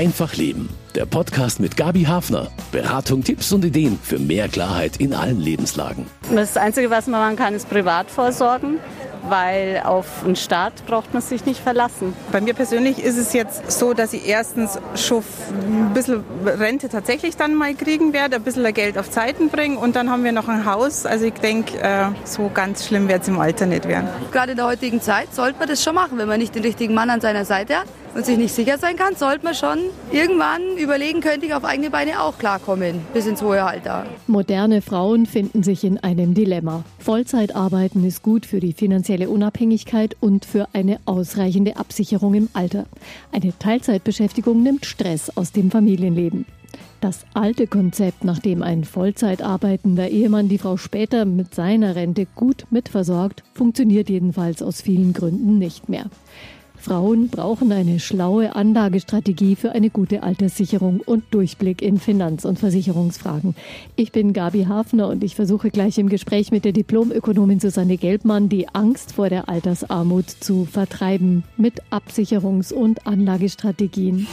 Einfach Leben. Der Podcast mit Gabi Hafner. Beratung, Tipps und Ideen für mehr Klarheit in allen Lebenslagen. Das Einzige, was man machen kann, ist privat vorsorgen weil auf einen Staat braucht man sich nicht verlassen. Bei mir persönlich ist es jetzt so, dass ich erstens schon ein bisschen Rente tatsächlich dann mal kriegen werde, ein bisschen Geld auf Zeiten bringen und dann haben wir noch ein Haus. Also ich denke, äh, so ganz schlimm wird es im Alter nicht werden. Gerade in der heutigen Zeit sollte man das schon machen, wenn man nicht den richtigen Mann an seiner Seite hat und sich nicht sicher sein kann, sollte man schon irgendwann überlegen, könnte ich auf eigene Beine auch klarkommen, bis ins hohe Alter. Moderne Frauen finden sich in einem Dilemma. Vollzeitarbeiten ist gut für die finanzielle Unabhängigkeit und für eine ausreichende Absicherung im Alter. Eine Teilzeitbeschäftigung nimmt Stress aus dem Familienleben. Das alte Konzept, nach dem ein Vollzeit arbeitender Ehemann die Frau später mit seiner Rente gut mitversorgt, funktioniert jedenfalls aus vielen Gründen nicht mehr. Frauen brauchen eine schlaue Anlagestrategie für eine gute Alterssicherung und Durchblick in Finanz- und Versicherungsfragen. Ich bin Gabi Hafner und ich versuche gleich im Gespräch mit der Diplomökonomin Susanne Gelbmann die Angst vor der Altersarmut zu vertreiben mit Absicherungs- und Anlagestrategien.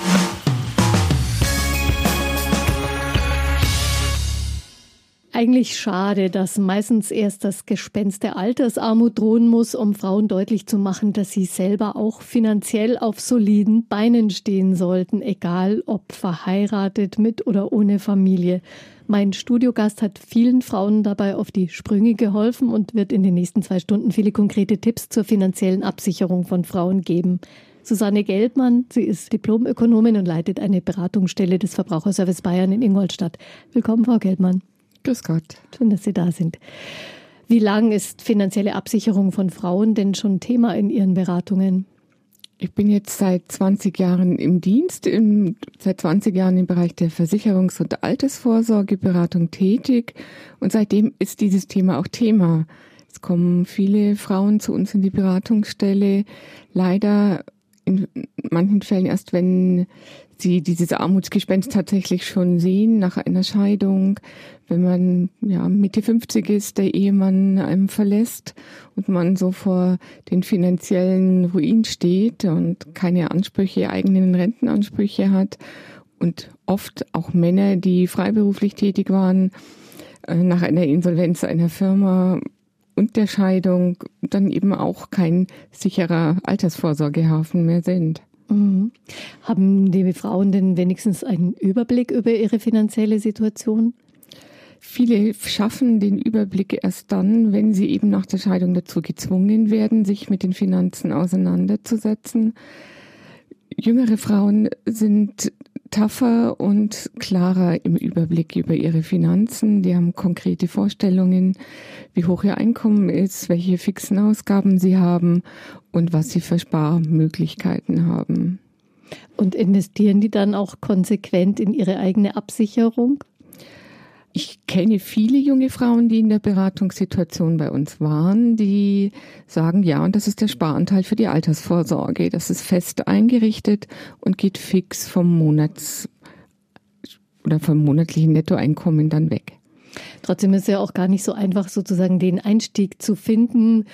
Eigentlich schade, dass meistens erst das Gespenst der Altersarmut drohen muss, um Frauen deutlich zu machen, dass sie selber auch finanziell auf soliden Beinen stehen sollten, egal ob verheiratet mit oder ohne Familie. Mein Studiogast hat vielen Frauen dabei auf die Sprünge geholfen und wird in den nächsten zwei Stunden viele konkrete Tipps zur finanziellen Absicherung von Frauen geben. Susanne Geldmann, sie ist Diplomökonomin und leitet eine Beratungsstelle des Verbraucherservice Bayern in Ingolstadt. Willkommen, Frau Geldmann. Grüß Gott. Schön, dass Sie da sind. Wie lange ist finanzielle Absicherung von Frauen denn schon Thema in Ihren Beratungen? Ich bin jetzt seit 20 Jahren im Dienst, im, seit 20 Jahren im Bereich der Versicherungs- und Altersvorsorgeberatung tätig und seitdem ist dieses Thema auch Thema. Es kommen viele Frauen zu uns in die Beratungsstelle, leider in manchen Fällen erst, wenn sie dieses Armutsgespenst tatsächlich schon sehen nach einer Scheidung, wenn man ja Mitte 50 ist, der Ehemann einem verlässt und man so vor den finanziellen Ruin steht und keine Ansprüche, eigenen Rentenansprüche hat und oft auch Männer, die freiberuflich tätig waren, äh, nach einer Insolvenz einer Firma und der Scheidung dann eben auch kein sicherer Altersvorsorgehafen mehr sind. Mhm. Haben die Frauen denn wenigstens einen Überblick über ihre finanzielle Situation? Viele schaffen den Überblick erst dann, wenn sie eben nach der Scheidung dazu gezwungen werden, sich mit den Finanzen auseinanderzusetzen. Jüngere Frauen sind tougher und klarer im Überblick über ihre Finanzen. Die haben konkrete Vorstellungen, wie hoch ihr Einkommen ist, welche fixen Ausgaben sie haben und was sie für Sparmöglichkeiten haben. Und investieren die dann auch konsequent in ihre eigene Absicherung? Ich kenne viele junge Frauen, die in der Beratungssituation bei uns waren, die sagen, ja, und das ist der Sparanteil für die Altersvorsorge. Das ist fest eingerichtet und geht fix vom Monats- oder vom monatlichen Nettoeinkommen dann weg. Trotzdem ist es ja auch gar nicht so einfach, sozusagen den Einstieg zu finden,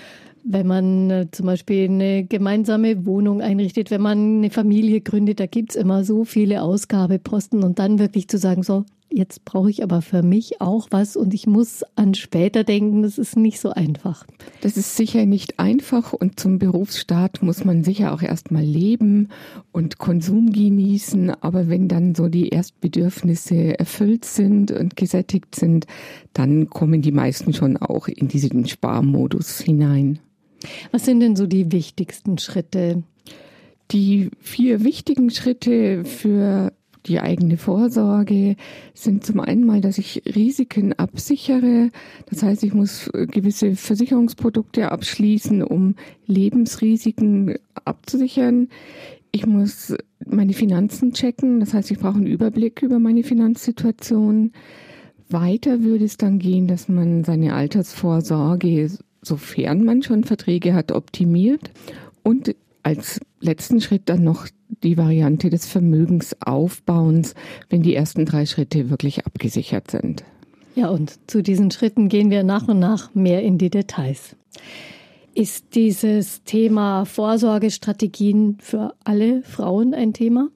wenn man äh, zum Beispiel eine gemeinsame Wohnung einrichtet, wenn man eine Familie gründet, da gibt es immer so viele Ausgabeposten und dann wirklich zu sagen, so, jetzt brauche ich aber für mich auch was und ich muss an später denken, das ist nicht so einfach. Das ist sicher nicht einfach und zum Berufsstart muss man sicher auch erstmal leben und Konsum genießen, aber wenn dann so die Erstbedürfnisse erfüllt sind und gesättigt sind, dann kommen die meisten schon auch in diesen Sparmodus hinein. Was sind denn so die wichtigsten Schritte? Die vier wichtigen Schritte für die eigene Vorsorge sind zum einen mal, dass ich Risiken absichere. Das heißt, ich muss gewisse Versicherungsprodukte abschließen, um Lebensrisiken abzusichern. Ich muss meine Finanzen checken. Das heißt, ich brauche einen Überblick über meine Finanzsituation. Weiter würde es dann gehen, dass man seine Altersvorsorge, sofern man schon Verträge hat, optimiert und als letzten Schritt dann noch die Variante des Vermögensaufbauens, wenn die ersten drei Schritte wirklich abgesichert sind. Ja, und zu diesen Schritten gehen wir nach und nach mehr in die Details. Ist dieses Thema Vorsorgestrategien für alle Frauen ein Thema?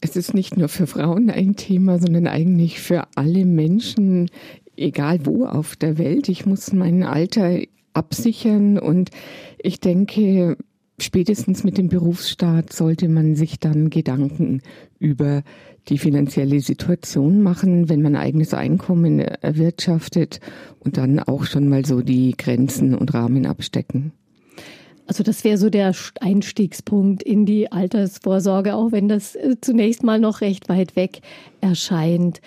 Es ist nicht nur für Frauen ein Thema, sondern eigentlich für alle Menschen, egal wo auf der Welt. Ich muss mein Alter absichern und ich denke, spätestens mit dem Berufsstaat sollte man sich dann Gedanken über die finanzielle Situation machen, wenn man eigenes Einkommen erwirtschaftet und dann auch schon mal so die Grenzen und Rahmen abstecken. Also das wäre so der Einstiegspunkt in die Altersvorsorge, auch wenn das äh, zunächst mal noch recht weit weg erscheint.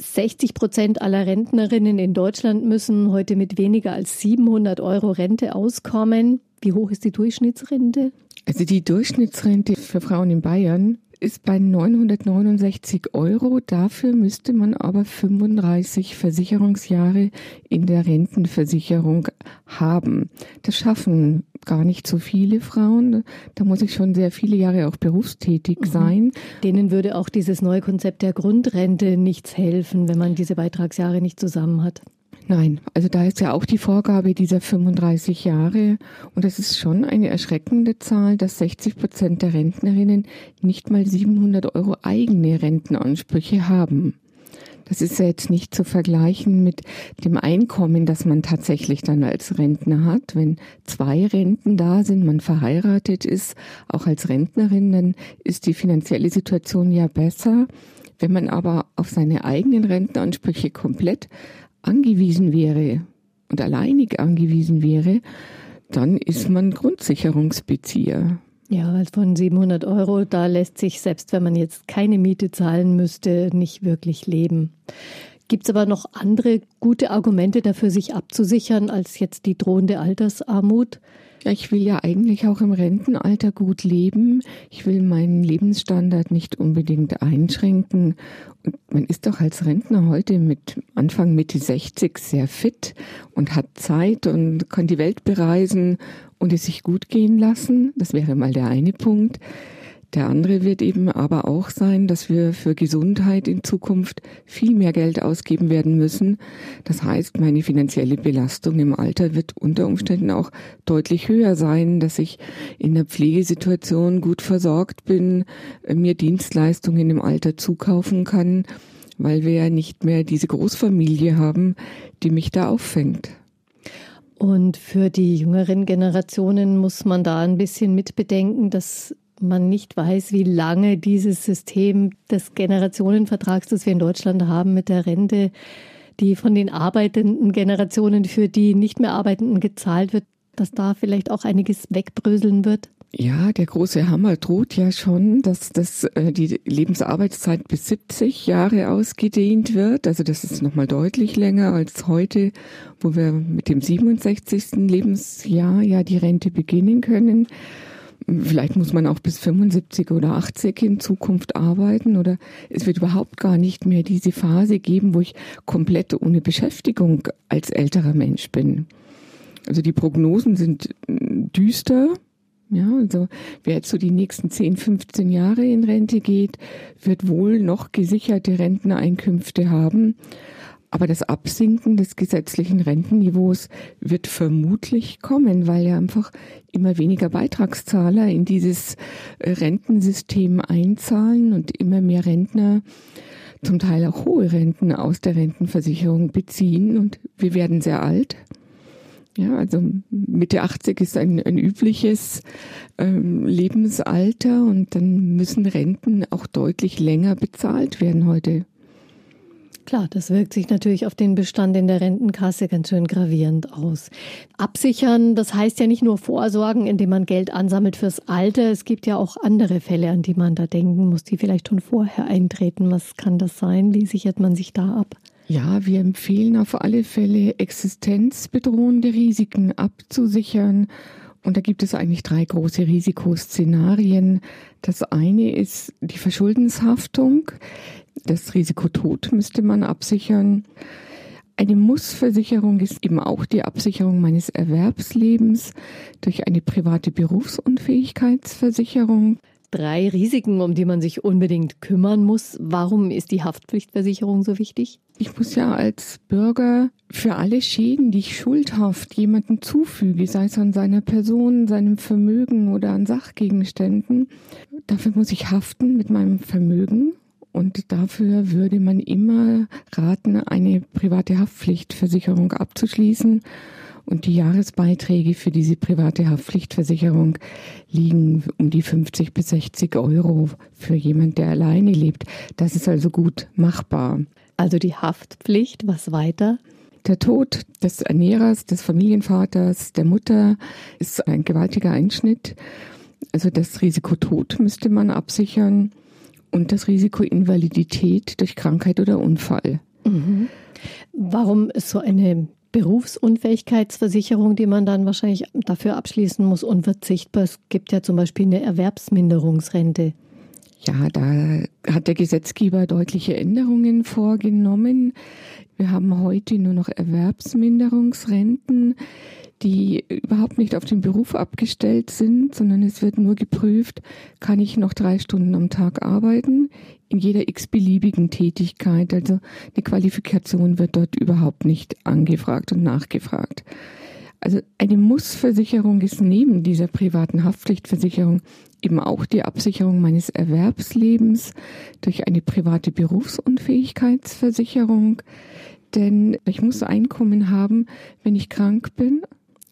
60 Prozent aller Rentnerinnen in Deutschland müssen heute mit weniger als 700 Euro Rente auskommen. Wie hoch ist die Durchschnittsrente? Also die Durchschnittsrente für Frauen in Bayern ist bei 969 Euro. Dafür müsste man aber 35 Versicherungsjahre in der Rentenversicherung haben. Das schaffen gar nicht so viele Frauen. Da muss ich schon sehr viele Jahre auch berufstätig mhm. sein. Denen würde auch dieses neue Konzept der Grundrente nichts helfen, wenn man diese Beitragsjahre nicht zusammen hat. Nein, also da ist ja auch die Vorgabe dieser 35 Jahre und es ist schon eine erschreckende Zahl, dass 60 Prozent der Rentnerinnen nicht mal 700 Euro eigene Rentenansprüche haben. Das ist ja jetzt nicht zu vergleichen mit dem Einkommen, das man tatsächlich dann als Rentner hat. Wenn zwei Renten da sind, man verheiratet ist, auch als Rentnerin, dann ist die finanzielle Situation ja besser. Wenn man aber auf seine eigenen Rentenansprüche komplett angewiesen wäre und alleinig angewiesen wäre, dann ist man Grundsicherungsbezieher. Ja, weil von 700 Euro, da lässt sich, selbst wenn man jetzt keine Miete zahlen müsste, nicht wirklich leben. Gibt es aber noch andere gute Argumente dafür, sich abzusichern, als jetzt die drohende Altersarmut? Ja, ich will ja eigentlich auch im Rentenalter gut leben. Ich will meinen Lebensstandard nicht unbedingt einschränken. Und man ist doch als Rentner heute mit Anfang Mitte 60 sehr fit und hat Zeit und kann die Welt bereisen und es sich gut gehen lassen. Das wäre mal der eine Punkt. Der andere wird eben aber auch sein, dass wir für Gesundheit in Zukunft viel mehr Geld ausgeben werden müssen. Das heißt, meine finanzielle Belastung im Alter wird unter Umständen auch deutlich höher sein, dass ich in der Pflegesituation gut versorgt bin, mir Dienstleistungen im Alter zukaufen kann, weil wir ja nicht mehr diese Großfamilie haben, die mich da auffängt. Und für die jüngeren Generationen muss man da ein bisschen mitbedenken, dass man nicht weiß, wie lange dieses System des Generationenvertrags, das wir in Deutschland haben mit der Rente, die von den arbeitenden Generationen für die nicht mehr Arbeitenden gezahlt wird, dass da vielleicht auch einiges wegbröseln wird? Ja, der große Hammer droht ja schon, dass das, äh, die Lebensarbeitszeit bis 70 Jahre ausgedehnt wird. Also das ist nochmal deutlich länger als heute, wo wir mit dem 67. Lebensjahr ja die Rente beginnen können. Vielleicht muss man auch bis 75 oder 80 in Zukunft arbeiten oder es wird überhaupt gar nicht mehr diese Phase geben, wo ich komplett ohne Beschäftigung als älterer Mensch bin. Also die Prognosen sind düster. Ja, also wer jetzt so die nächsten 10, 15 Jahre in Rente geht, wird wohl noch gesicherte Renteneinkünfte haben. Aber das Absinken des gesetzlichen Rentenniveaus wird vermutlich kommen, weil ja einfach immer weniger Beitragszahler in dieses äh, Rentensystem einzahlen und immer mehr Rentner zum Teil auch hohe Renten aus der Rentenversicherung beziehen und wir werden sehr alt. Ja, also Mitte 80 ist ein, ein übliches ähm, Lebensalter und dann müssen Renten auch deutlich länger bezahlt werden heute. Klar, das wirkt sich natürlich auf den Bestand in der Rentenkasse ganz schön gravierend aus. Absichern, das heißt ja nicht nur vorsorgen, indem man Geld ansammelt fürs Alter. Es gibt ja auch andere Fälle, an die man da denken muss, die vielleicht schon vorher eintreten. Was kann das sein? Wie sichert man sich da ab? Ja, wir empfehlen auf alle Fälle, existenzbedrohende Risiken abzusichern. Und da gibt es eigentlich drei große Risikoszenarien. Das eine ist die Verschuldenshaftung. Das Risiko Tod müsste man absichern. Eine Mussversicherung ist eben auch die Absicherung meines Erwerbslebens durch eine private Berufsunfähigkeitsversicherung. Drei Risiken, um die man sich unbedingt kümmern muss. Warum ist die Haftpflichtversicherung so wichtig? Ich muss ja als Bürger für alle Schäden, die ich schuldhaft jemandem zufüge, sei es an seiner Person, seinem Vermögen oder an Sachgegenständen, dafür muss ich haften mit meinem Vermögen. Und dafür würde man immer raten, eine private Haftpflichtversicherung abzuschließen. Und die Jahresbeiträge für diese private Haftpflichtversicherung liegen um die 50 bis 60 Euro für jemand, der alleine lebt. Das ist also gut machbar. Also die Haftpflicht, was weiter? Der Tod des Ernährers, des Familienvaters, der Mutter ist ein gewaltiger Einschnitt. Also das Risiko Tod müsste man absichern und das Risiko Invalidität durch Krankheit oder Unfall. Mhm. Warum ist so eine Berufsunfähigkeitsversicherung, die man dann wahrscheinlich dafür abschließen muss, unverzichtbar? Es gibt ja zum Beispiel eine Erwerbsminderungsrente. Ja, da hat der Gesetzgeber deutliche Änderungen vorgenommen. Wir haben heute nur noch Erwerbsminderungsrenten, die überhaupt nicht auf den Beruf abgestellt sind, sondern es wird nur geprüft, kann ich noch drei Stunden am Tag arbeiten in jeder x-beliebigen Tätigkeit. Also eine Qualifikation wird dort überhaupt nicht angefragt und nachgefragt. Also eine Mussversicherung ist neben dieser privaten Haftpflichtversicherung eben auch die Absicherung meines Erwerbslebens durch eine private Berufsunfähigkeitsversicherung. Denn ich muss Einkommen haben, wenn ich krank bin.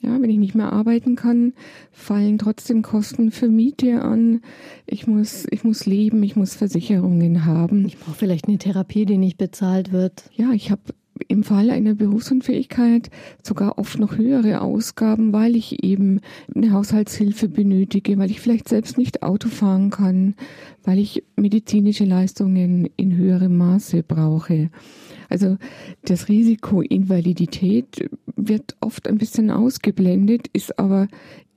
Ja, wenn ich nicht mehr arbeiten kann, fallen trotzdem Kosten für Miete an. Ich muss, ich muss leben, ich muss Versicherungen haben. Ich brauche vielleicht eine Therapie, die nicht bezahlt wird. Ja, ich habe im Fall einer Berufsunfähigkeit sogar oft noch höhere Ausgaben, weil ich eben eine Haushaltshilfe benötige, weil ich vielleicht selbst nicht Auto fahren kann, weil ich medizinische Leistungen in höherem Maße brauche. Also das Risiko Invalidität wird oft ein bisschen ausgeblendet, ist aber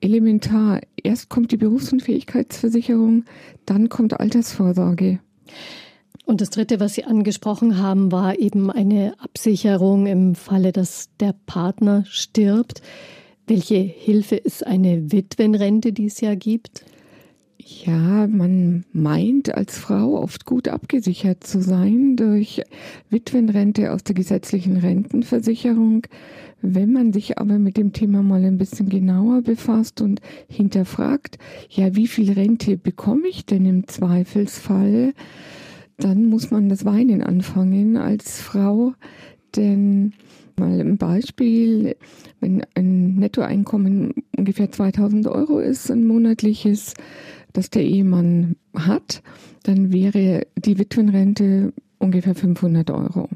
elementar. Erst kommt die Berufsunfähigkeitsversicherung, dann kommt Altersvorsorge. Und das Dritte, was Sie angesprochen haben, war eben eine Absicherung im Falle, dass der Partner stirbt. Welche Hilfe ist eine Witwenrente, die es ja gibt? Ja, man meint als Frau oft gut abgesichert zu sein durch Witwenrente aus der gesetzlichen Rentenversicherung. Wenn man sich aber mit dem Thema mal ein bisschen genauer befasst und hinterfragt, ja, wie viel Rente bekomme ich denn im Zweifelsfall? Dann muss man das Weinen anfangen als Frau. Denn mal ein Beispiel, wenn ein Nettoeinkommen ungefähr 2000 Euro ist, ein monatliches, das der Ehemann hat, dann wäre die Witwenrente ungefähr 500 Euro.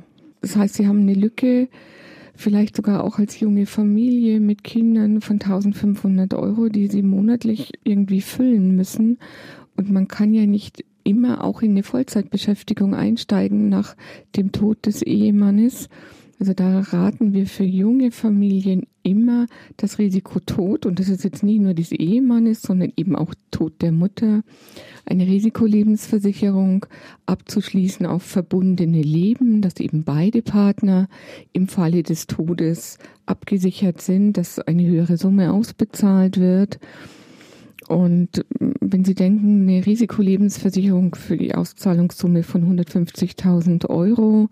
Das heißt, sie haben eine Lücke, vielleicht sogar auch als junge Familie mit Kindern von 1500 Euro, die sie monatlich irgendwie füllen müssen. Und man kann ja nicht immer auch in eine Vollzeitbeschäftigung einsteigen nach dem Tod des Ehemannes. Also da raten wir für junge Familien immer das Risiko Tod, und das ist jetzt nicht nur des Ehemannes, sondern eben auch Tod der Mutter, eine Risikolebensversicherung abzuschließen auf verbundene Leben, dass eben beide Partner im Falle des Todes abgesichert sind, dass eine höhere Summe ausbezahlt wird. Und wenn Sie denken, eine Risikolebensversicherung für die Auszahlungssumme von 150.000 Euro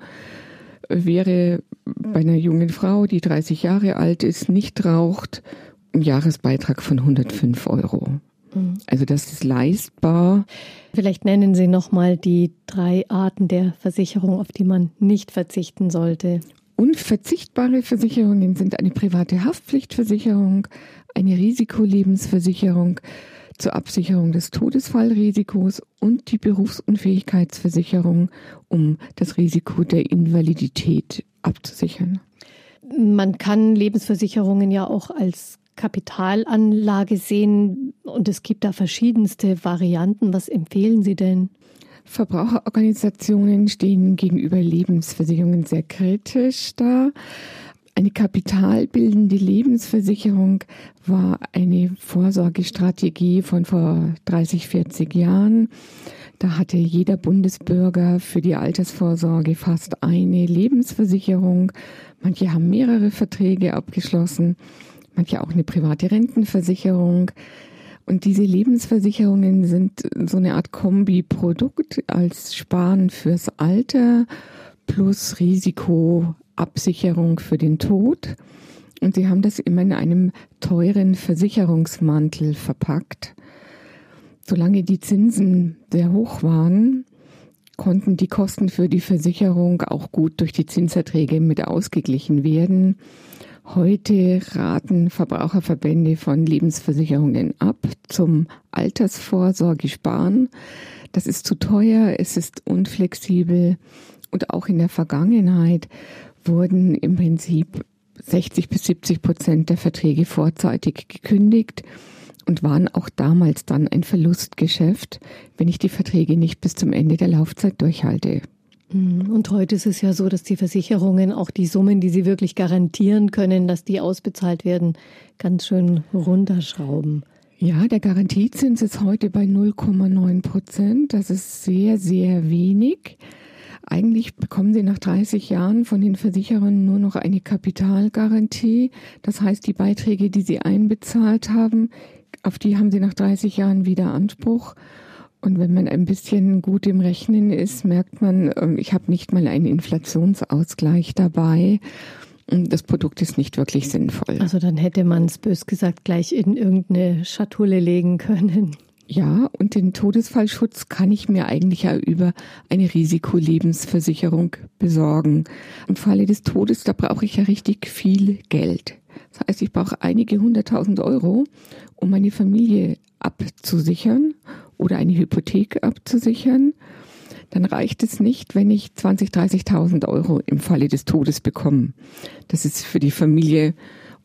wäre bei einer jungen Frau, die 30 Jahre alt ist, nicht raucht, ein Jahresbeitrag von 105 Euro. Mhm. Also das ist leistbar. Vielleicht nennen Sie noch mal die drei Arten der Versicherung, auf die man nicht verzichten sollte. Unverzichtbare Versicherungen sind eine private Haftpflichtversicherung, eine Risikolebensversicherung zur Absicherung des Todesfallrisikos und die Berufsunfähigkeitsversicherung, um das Risiko der Invalidität abzusichern. Man kann Lebensversicherungen ja auch als Kapitalanlage sehen und es gibt da verschiedenste Varianten. Was empfehlen Sie denn? Verbraucherorganisationen stehen gegenüber Lebensversicherungen sehr kritisch da. Eine kapitalbildende Lebensversicherung war eine Vorsorgestrategie von vor 30, 40 Jahren. Da hatte jeder Bundesbürger für die Altersvorsorge fast eine Lebensversicherung. Manche haben mehrere Verträge abgeschlossen, manche auch eine private Rentenversicherung. Und diese Lebensversicherungen sind so eine Art Kombi-Produkt als Sparen fürs Alter plus Risikoabsicherung für den Tod. Und sie haben das immer in einem teuren Versicherungsmantel verpackt. Solange die Zinsen sehr hoch waren, konnten die Kosten für die Versicherung auch gut durch die Zinserträge mit ausgeglichen werden. Heute raten Verbraucherverbände von Lebensversicherungen ab zum Altersvorsorge sparen. Das ist zu teuer, es ist unflexibel und auch in der Vergangenheit wurden im Prinzip 60 bis 70 Prozent der Verträge vorzeitig gekündigt und waren auch damals dann ein Verlustgeschäft, wenn ich die Verträge nicht bis zum Ende der Laufzeit durchhalte. Mhm. Und heute ist es ja so, dass die Versicherungen auch die Summen, die sie wirklich garantieren können, dass die ausbezahlt werden, ganz schön runterschrauben. Ja, der Garantiezins ist heute bei 0,9 Prozent. Das ist sehr, sehr wenig. Eigentlich bekommen Sie nach 30 Jahren von den Versicherern nur noch eine Kapitalgarantie. Das heißt, die Beiträge, die Sie einbezahlt haben, auf die haben Sie nach 30 Jahren wieder Anspruch. Und wenn man ein bisschen gut im Rechnen ist, merkt man, ähm, ich habe nicht mal einen Inflationsausgleich dabei. Das Produkt ist nicht wirklich sinnvoll. Also dann hätte man es bös gesagt gleich in irgendeine Schatulle legen können. Ja, und den Todesfallschutz kann ich mir eigentlich ja über eine Risikolebensversicherung besorgen. Im Falle des Todes, da brauche ich ja richtig viel Geld. Das heißt, ich brauche einige hunderttausend Euro, um meine Familie abzusichern oder eine Hypothek abzusichern, dann reicht es nicht, wenn ich 20, 30.000 Euro im Falle des Todes bekomme. Das ist für die Familie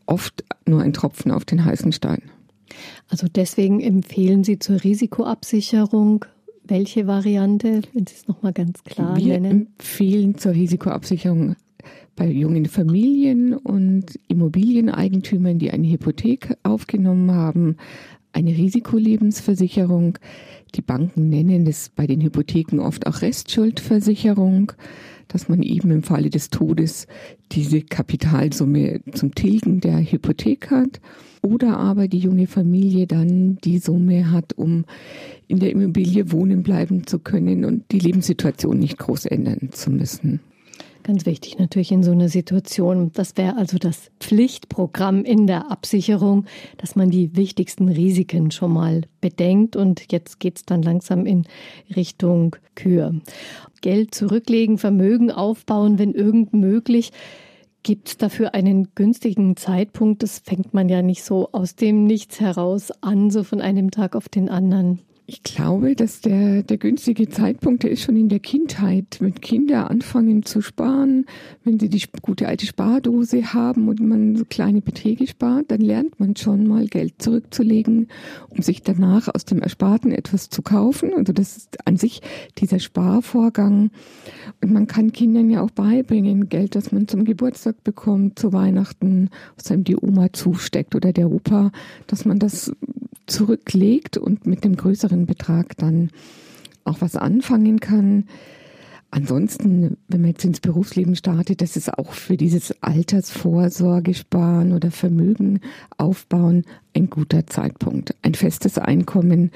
oft nur ein Tropfen auf den heißen Stein. Also deswegen empfehlen Sie zur Risikoabsicherung welche Variante, wenn Sie es nochmal ganz klar Wir nennen? empfehlen zur Risikoabsicherung bei jungen Familien und Immobilieneigentümern, die eine Hypothek aufgenommen haben, eine Risikolebensversicherung. Die Banken nennen das bei den Hypotheken oft auch Restschuldversicherung, dass man eben im Falle des Todes diese Kapitalsumme zum Tilgen der Hypothek hat oder aber die junge Familie dann die Summe hat, um in der Immobilie wohnen bleiben zu können und die Lebenssituation nicht groß ändern zu müssen. Ganz wichtig natürlich in so einer Situation. Das wäre also das Pflichtprogramm in der Absicherung, dass man die wichtigsten Risiken schon mal bedenkt. Und jetzt geht es dann langsam in Richtung Kür. Geld zurücklegen, Vermögen aufbauen, wenn irgend möglich. Gibt es dafür einen günstigen Zeitpunkt? Das fängt man ja nicht so aus dem Nichts heraus an, so von einem Tag auf den anderen. Ich glaube, dass der, der günstige Zeitpunkt, der ist schon in der Kindheit. Wenn Kinder anfangen zu sparen, wenn sie die gute alte Spardose haben und man so kleine Beträge spart, dann lernt man schon mal Geld zurückzulegen, um sich danach aus dem Ersparten etwas zu kaufen. Also das ist an sich dieser Sparvorgang. Und man kann Kindern ja auch beibringen, Geld, das man zum Geburtstag bekommt, zu Weihnachten, was einem die Oma zusteckt oder der Opa, dass man das zurücklegt und mit dem größeren Betrag dann auch was anfangen kann. Ansonsten, wenn man jetzt ins Berufsleben startet, das ist auch für dieses Altersvorsorge sparen oder Vermögen aufbauen ein guter Zeitpunkt. Ein festes Einkommen,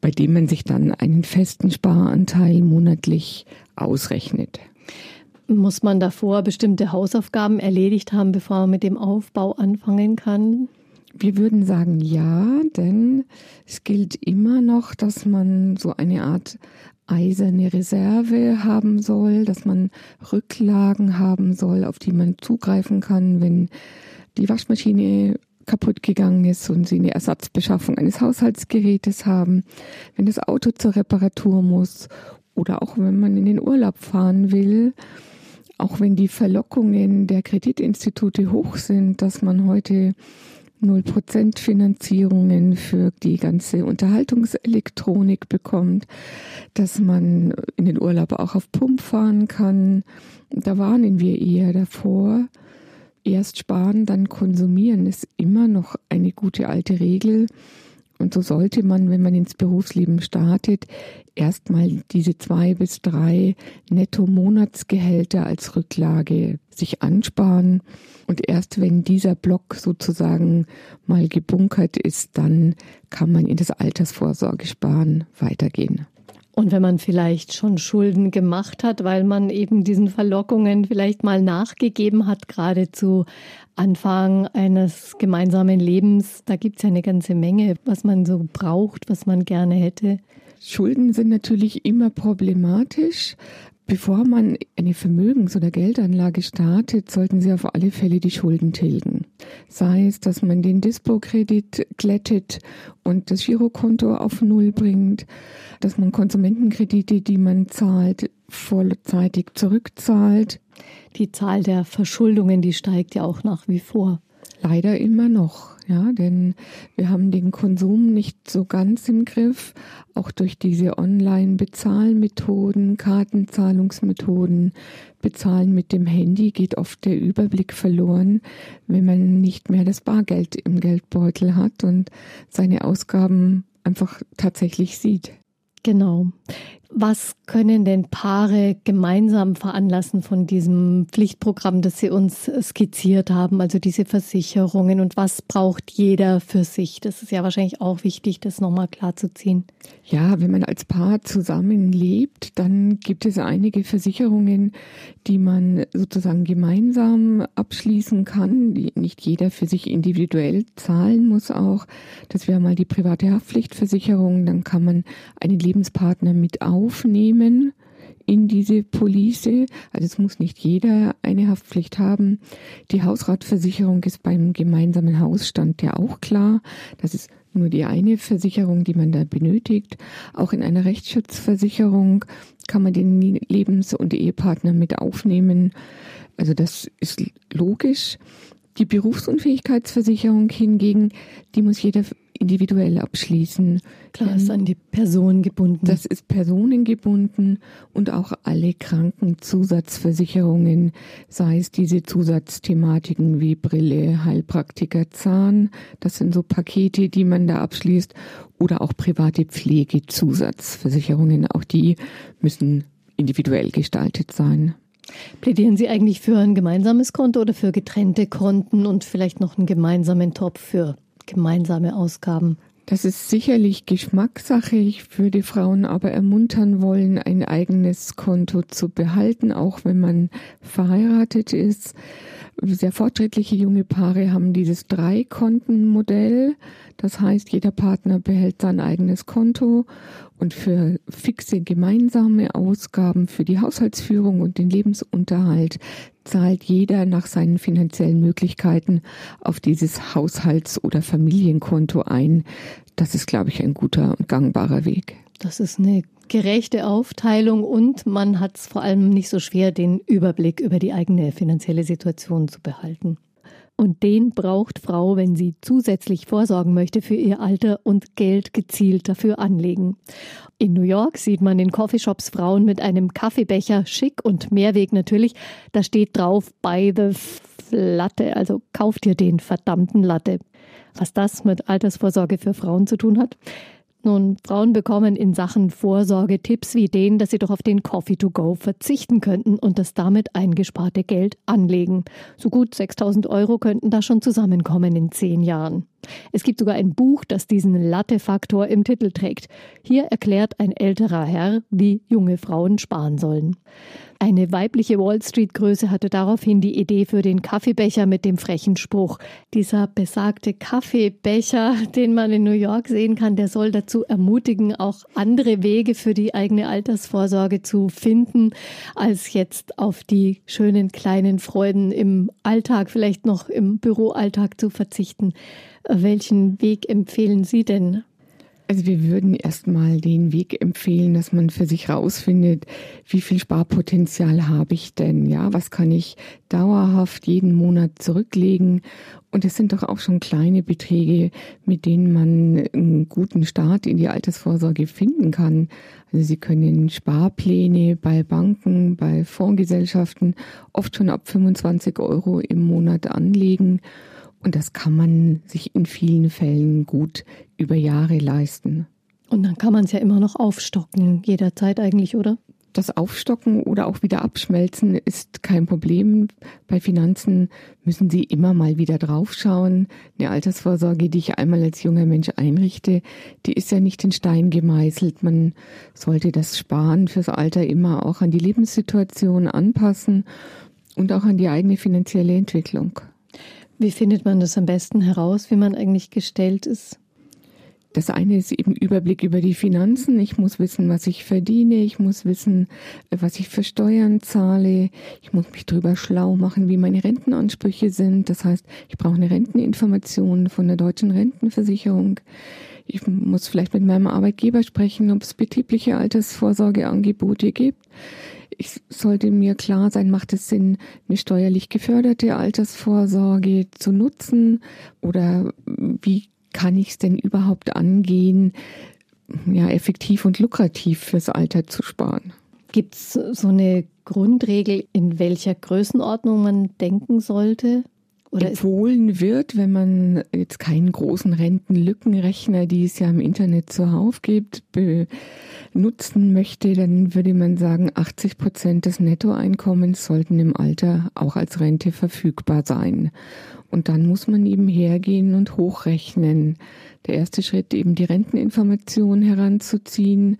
bei dem man sich dann einen festen Sparanteil monatlich ausrechnet. Muss man davor bestimmte Hausaufgaben erledigt haben, bevor man mit dem Aufbau anfangen kann? Wir würden sagen ja, denn es gilt immer noch, dass man so eine Art eiserne Reserve haben soll, dass man Rücklagen haben soll, auf die man zugreifen kann, wenn die Waschmaschine kaputt gegangen ist und sie eine Ersatzbeschaffung eines Haushaltsgerätes haben, wenn das Auto zur Reparatur muss oder auch wenn man in den Urlaub fahren will, auch wenn die Verlockungen der Kreditinstitute hoch sind, dass man heute 0% Finanzierungen für die ganze Unterhaltungselektronik bekommt, dass man in den Urlaub auch auf Pump fahren kann. Da warnen wir eher davor. Erst sparen, dann konsumieren ist immer noch eine gute alte Regel. Und so sollte man, wenn man ins Berufsleben startet, erstmal diese zwei bis drei Netto-Monatsgehälter als Rücklage sich ansparen. Und erst wenn dieser Block sozusagen mal gebunkert ist, dann kann man in das Altersvorsorgesparen weitergehen. Und wenn man vielleicht schon Schulden gemacht hat, weil man eben diesen Verlockungen vielleicht mal nachgegeben hat, gerade zu Anfang eines gemeinsamen Lebens, da gibt es ja eine ganze Menge, was man so braucht, was man gerne hätte. Schulden sind natürlich immer problematisch, Bevor man eine Vermögens- oder Geldanlage startet, sollten Sie auf alle Fälle die Schulden tilgen. Sei es, dass man den Dispo-Kredit glättet und das Girokonto auf Null bringt, dass man Konsumentenkredite, die man zahlt, vollzeitig zurückzahlt. Die Zahl der Verschuldungen, die steigt ja auch nach wie vor. Leider immer noch, ja, denn wir haben den Konsum nicht so ganz im Griff, auch durch diese Online-Bezahlmethoden, Kartenzahlungsmethoden, Bezahlen mit dem Handy geht oft der Überblick verloren, wenn man nicht mehr das Bargeld im Geldbeutel hat und seine Ausgaben einfach tatsächlich sieht. Genau. Was können denn Paare gemeinsam veranlassen von diesem Pflichtprogramm, das Sie uns skizziert haben, also diese Versicherungen und was braucht jeder für sich? Das ist ja wahrscheinlich auch wichtig, das nochmal klarzuziehen. Ja, wenn man als Paar zusammenlebt, dann gibt es einige Versicherungen, die man sozusagen gemeinsam abschließen kann, die nicht jeder für sich individuell zahlen muss auch. Das wäre mal die private Haftpflichtversicherung, dann kann man einen Lebenspartner mit auf aufnehmen in diese Police. Also es muss nicht jeder eine Haftpflicht haben. Die Hausratversicherung ist beim gemeinsamen Hausstand ja auch klar. Das ist nur die eine Versicherung, die man da benötigt. Auch in einer Rechtsschutzversicherung kann man den Lebens- und Ehepartner mit aufnehmen. Also das ist logisch. Die Berufsunfähigkeitsversicherung hingegen, die muss jeder individuell abschließen. Klar, ist an die Person gebunden. Das ist personengebunden und auch alle Krankenzusatzversicherungen, sei es diese Zusatzthematiken wie Brille, Heilpraktiker, Zahn, das sind so Pakete, die man da abschließt, oder auch private Pflegezusatzversicherungen, auch die müssen individuell gestaltet sein. Plädieren Sie eigentlich für ein gemeinsames Konto oder für getrennte Konten und vielleicht noch einen gemeinsamen Topf für gemeinsame Ausgaben? Das ist sicherlich Geschmackssache. Ich würde Frauen aber ermuntern wollen, ein eigenes Konto zu behalten, auch wenn man verheiratet ist. Sehr fortschrittliche junge Paare haben dieses Drei-Konten-Modell. Das heißt, jeder Partner behält sein eigenes Konto und für fixe gemeinsame Ausgaben für die Haushaltsführung und den Lebensunterhalt zahlt jeder nach seinen finanziellen Möglichkeiten auf dieses Haushalts- oder Familienkonto ein. Das ist, glaube ich, ein guter und gangbarer Weg. Das ist eine gerechte Aufteilung und man hat es vor allem nicht so schwer, den Überblick über die eigene finanzielle Situation zu behalten. Und den braucht Frau, wenn sie zusätzlich vorsorgen möchte für ihr Alter und Geld gezielt dafür anlegen. In New York sieht man in Coffeeshops Frauen mit einem Kaffeebecher, schick und Mehrweg natürlich. Da steht drauf by the Latte, also kauft ihr den verdammten Latte. Was das mit Altersvorsorge für Frauen zu tun hat? Nun, Frauen bekommen in Sachen Vorsorge Tipps wie den, dass sie doch auf den Coffee to go verzichten könnten und das damit eingesparte Geld anlegen. So gut 6000 Euro könnten da schon zusammenkommen in zehn Jahren. Es gibt sogar ein Buch, das diesen Latte-Faktor im Titel trägt. Hier erklärt ein älterer Herr, wie junge Frauen sparen sollen. Eine weibliche Wall Street-Größe hatte daraufhin die Idee für den Kaffeebecher mit dem frechen Spruch. Dieser besagte Kaffeebecher, den man in New York sehen kann, der soll dazu ermutigen, auch andere Wege für die eigene Altersvorsorge zu finden, als jetzt auf die schönen kleinen Freuden im Alltag, vielleicht noch im Büroalltag zu verzichten. Welchen Weg empfehlen Sie denn? Also wir würden erstmal den Weg empfehlen, dass man für sich rausfindet, wie viel Sparpotenzial habe ich denn? Ja, was kann ich dauerhaft jeden Monat zurücklegen? Und es sind doch auch schon kleine Beträge, mit denen man einen guten Start in die Altersvorsorge finden kann. Also Sie können Sparpläne bei Banken, bei Fondsgesellschaften oft schon ab 25 Euro im Monat anlegen. Und das kann man sich in vielen Fällen gut über Jahre leisten. Und dann kann man es ja immer noch aufstocken, jederzeit eigentlich, oder? Das Aufstocken oder auch wieder abschmelzen ist kein Problem. Bei Finanzen müssen Sie immer mal wieder draufschauen. Eine Altersvorsorge, die ich einmal als junger Mensch einrichte, die ist ja nicht in Stein gemeißelt. Man sollte das Sparen fürs Alter immer auch an die Lebenssituation anpassen und auch an die eigene finanzielle Entwicklung. Wie findet man das am besten heraus, wie man eigentlich gestellt ist? Das eine ist eben Überblick über die Finanzen. Ich muss wissen, was ich verdiene. Ich muss wissen, was ich für Steuern zahle. Ich muss mich darüber schlau machen, wie meine Rentenansprüche sind. Das heißt, ich brauche eine Renteninformation von der deutschen Rentenversicherung. Ich muss vielleicht mit meinem Arbeitgeber sprechen, ob es betriebliche Altersvorsorgeangebote gibt. Ich sollte mir klar sein, macht es Sinn, eine steuerlich geförderte Altersvorsorge zu nutzen oder wie kann ich es denn überhaupt angehen, ja, effektiv und lukrativ fürs Alter zu sparen? Gibt es so eine Grundregel, in welcher Größenordnung man denken sollte? Oder empfohlen wird, wenn man jetzt keinen großen Rentenlückenrechner, die es ja im Internet zuhauf gibt, benutzen möchte, dann würde man sagen, 80 Prozent des Nettoeinkommens sollten im Alter auch als Rente verfügbar sein. Und dann muss man eben hergehen und hochrechnen. Der erste Schritt eben die Renteninformation heranzuziehen.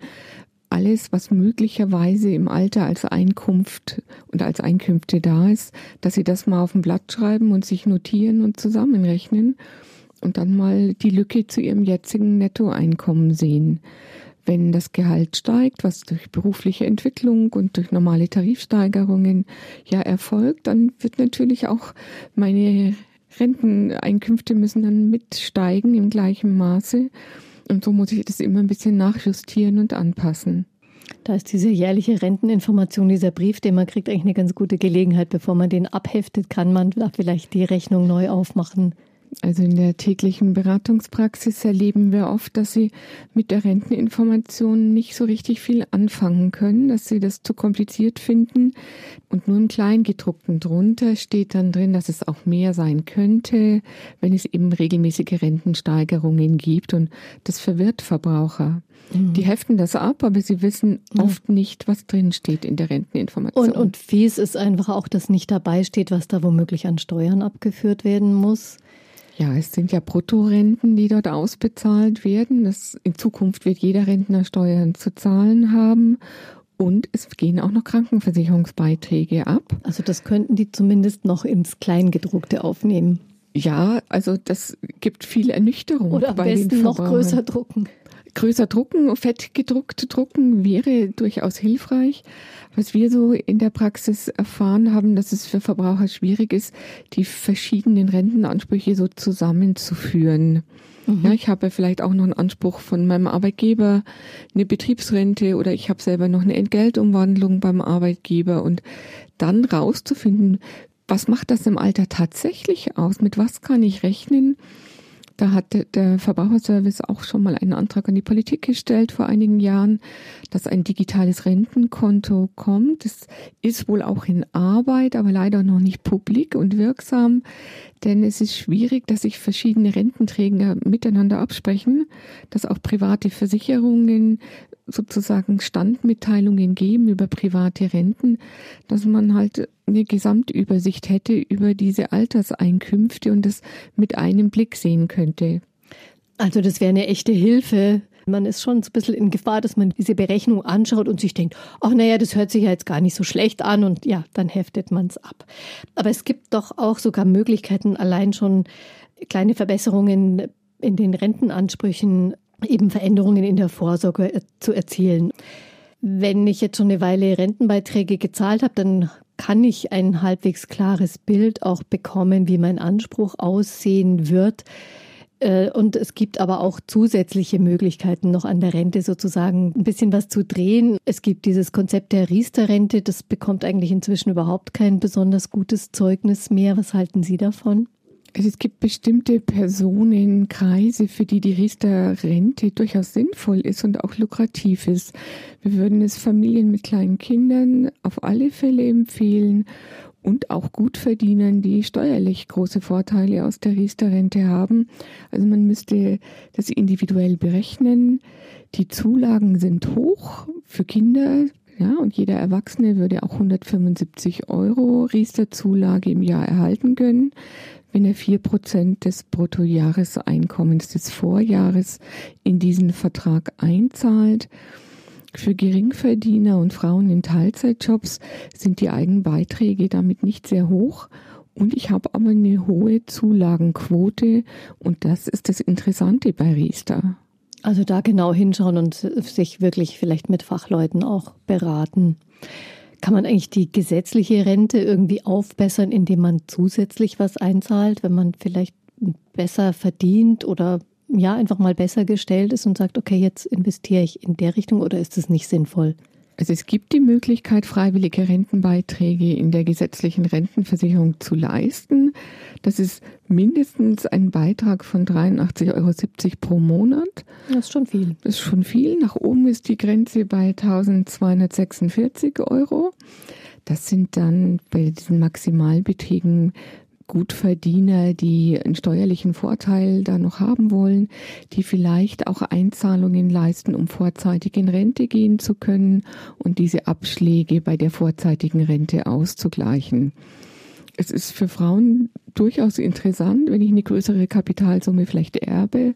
Alles, was möglicherweise im Alter als Einkunft und als Einkünfte da ist, dass Sie das mal auf ein Blatt schreiben und sich notieren und zusammenrechnen und dann mal die Lücke zu Ihrem jetzigen Nettoeinkommen sehen. Wenn das Gehalt steigt, was durch berufliche Entwicklung und durch normale Tarifsteigerungen ja erfolgt, dann wird natürlich auch meine Renteneinkünfte müssen dann mitsteigen im gleichen Maße. Und so muss ich das immer ein bisschen nachjustieren und anpassen. Da ist diese jährliche Renteninformation, dieser Brief, den man kriegt, eigentlich eine ganz gute Gelegenheit. Bevor man den abheftet, kann man da vielleicht die Rechnung neu aufmachen. Also in der täglichen Beratungspraxis erleben wir oft, dass sie mit der Renteninformation nicht so richtig viel anfangen können, dass sie das zu kompliziert finden. Und nur im Kleingedruckten drunter steht dann drin, dass es auch mehr sein könnte, wenn es eben regelmäßige Rentensteigerungen gibt. Und das verwirrt Verbraucher. Mhm. Die heften das ab, aber sie wissen mhm. oft nicht, was drin steht in der Renteninformation. Und, und fies ist einfach auch, dass nicht dabei steht, was da womöglich an Steuern abgeführt werden muss. Ja, es sind ja Bruttorenten, die dort ausbezahlt werden. Das, in Zukunft wird jeder Rentner Steuern zu zahlen haben. Und es gehen auch noch Krankenversicherungsbeiträge ab. Also das könnten die zumindest noch ins Kleingedruckte aufnehmen. Ja, also das gibt viel Ernüchterung. Oder am besten noch größer drucken. Größer drucken, fett gedruckt drucken wäre durchaus hilfreich. Was wir so in der Praxis erfahren haben, dass es für Verbraucher schwierig ist, die verschiedenen Rentenansprüche so zusammenzuführen. Mhm. Ja, ich habe vielleicht auch noch einen Anspruch von meinem Arbeitgeber, eine Betriebsrente oder ich habe selber noch eine Entgeltumwandlung beim Arbeitgeber und dann rauszufinden, was macht das im Alter tatsächlich aus? Mit was kann ich rechnen? Da hat der Verbraucherservice auch schon mal einen Antrag an die Politik gestellt vor einigen Jahren, dass ein digitales Rentenkonto kommt. Das ist wohl auch in Arbeit, aber leider noch nicht publik und wirksam, denn es ist schwierig, dass sich verschiedene Rententräger miteinander absprechen, dass auch private Versicherungen sozusagen Standmitteilungen geben über private Renten, dass man halt eine Gesamtübersicht hätte über diese Alterseinkünfte und das mit einem Blick sehen könnte. Also das wäre eine echte Hilfe. Man ist schon ein bisschen in Gefahr, dass man diese Berechnung anschaut und sich denkt, ach naja, das hört sich ja jetzt gar nicht so schlecht an und ja, dann heftet man es ab. Aber es gibt doch auch sogar Möglichkeiten, allein schon kleine Verbesserungen in den Rentenansprüchen eben Veränderungen in der Vorsorge äh, zu erzielen. Wenn ich jetzt schon eine Weile Rentenbeiträge gezahlt habe, dann kann ich ein halbwegs klares Bild auch bekommen, wie mein Anspruch aussehen wird. Äh, und es gibt aber auch zusätzliche Möglichkeiten, noch an der Rente sozusagen ein bisschen was zu drehen. Es gibt dieses Konzept der Riester-Rente, das bekommt eigentlich inzwischen überhaupt kein besonders gutes Zeugnis mehr. Was halten Sie davon? Also es gibt bestimmte Personenkreise, für die die Riester-Rente durchaus sinnvoll ist und auch lukrativ ist. Wir würden es Familien mit kleinen Kindern auf alle Fälle empfehlen und auch Gutverdienern, die steuerlich große Vorteile aus der Riester-Rente haben. Also man müsste das individuell berechnen. Die Zulagen sind hoch für Kinder. Ja, und jeder Erwachsene würde auch 175 Euro Riester-Zulage im Jahr erhalten können, wenn er vier Prozent des Bruttojahreseinkommens des Vorjahres in diesen Vertrag einzahlt. Für Geringverdiener und Frauen in Teilzeitjobs sind die Eigenbeiträge damit nicht sehr hoch. Und ich habe aber eine hohe Zulagenquote und das ist das Interessante bei Riester. Also da genau hinschauen und sich wirklich vielleicht mit Fachleuten auch beraten. Kann man eigentlich die gesetzliche Rente irgendwie aufbessern, indem man zusätzlich was einzahlt, wenn man vielleicht besser verdient oder ja einfach mal besser gestellt ist und sagt, okay, jetzt investiere ich in der Richtung oder ist es nicht sinnvoll? Also es gibt die Möglichkeit, freiwillige Rentenbeiträge in der gesetzlichen Rentenversicherung zu leisten. Das ist mindestens ein Beitrag von 83,70 Euro pro Monat. Das ist schon viel. Das ist schon viel. Nach oben ist die Grenze bei 1246 Euro. Das sind dann bei diesen Maximalbeträgen Gutverdiener, die einen steuerlichen Vorteil da noch haben wollen, die vielleicht auch Einzahlungen leisten, um vorzeitig in Rente gehen zu können und diese Abschläge bei der vorzeitigen Rente auszugleichen. Es ist für Frauen durchaus interessant, wenn ich eine größere Kapitalsumme vielleicht erbe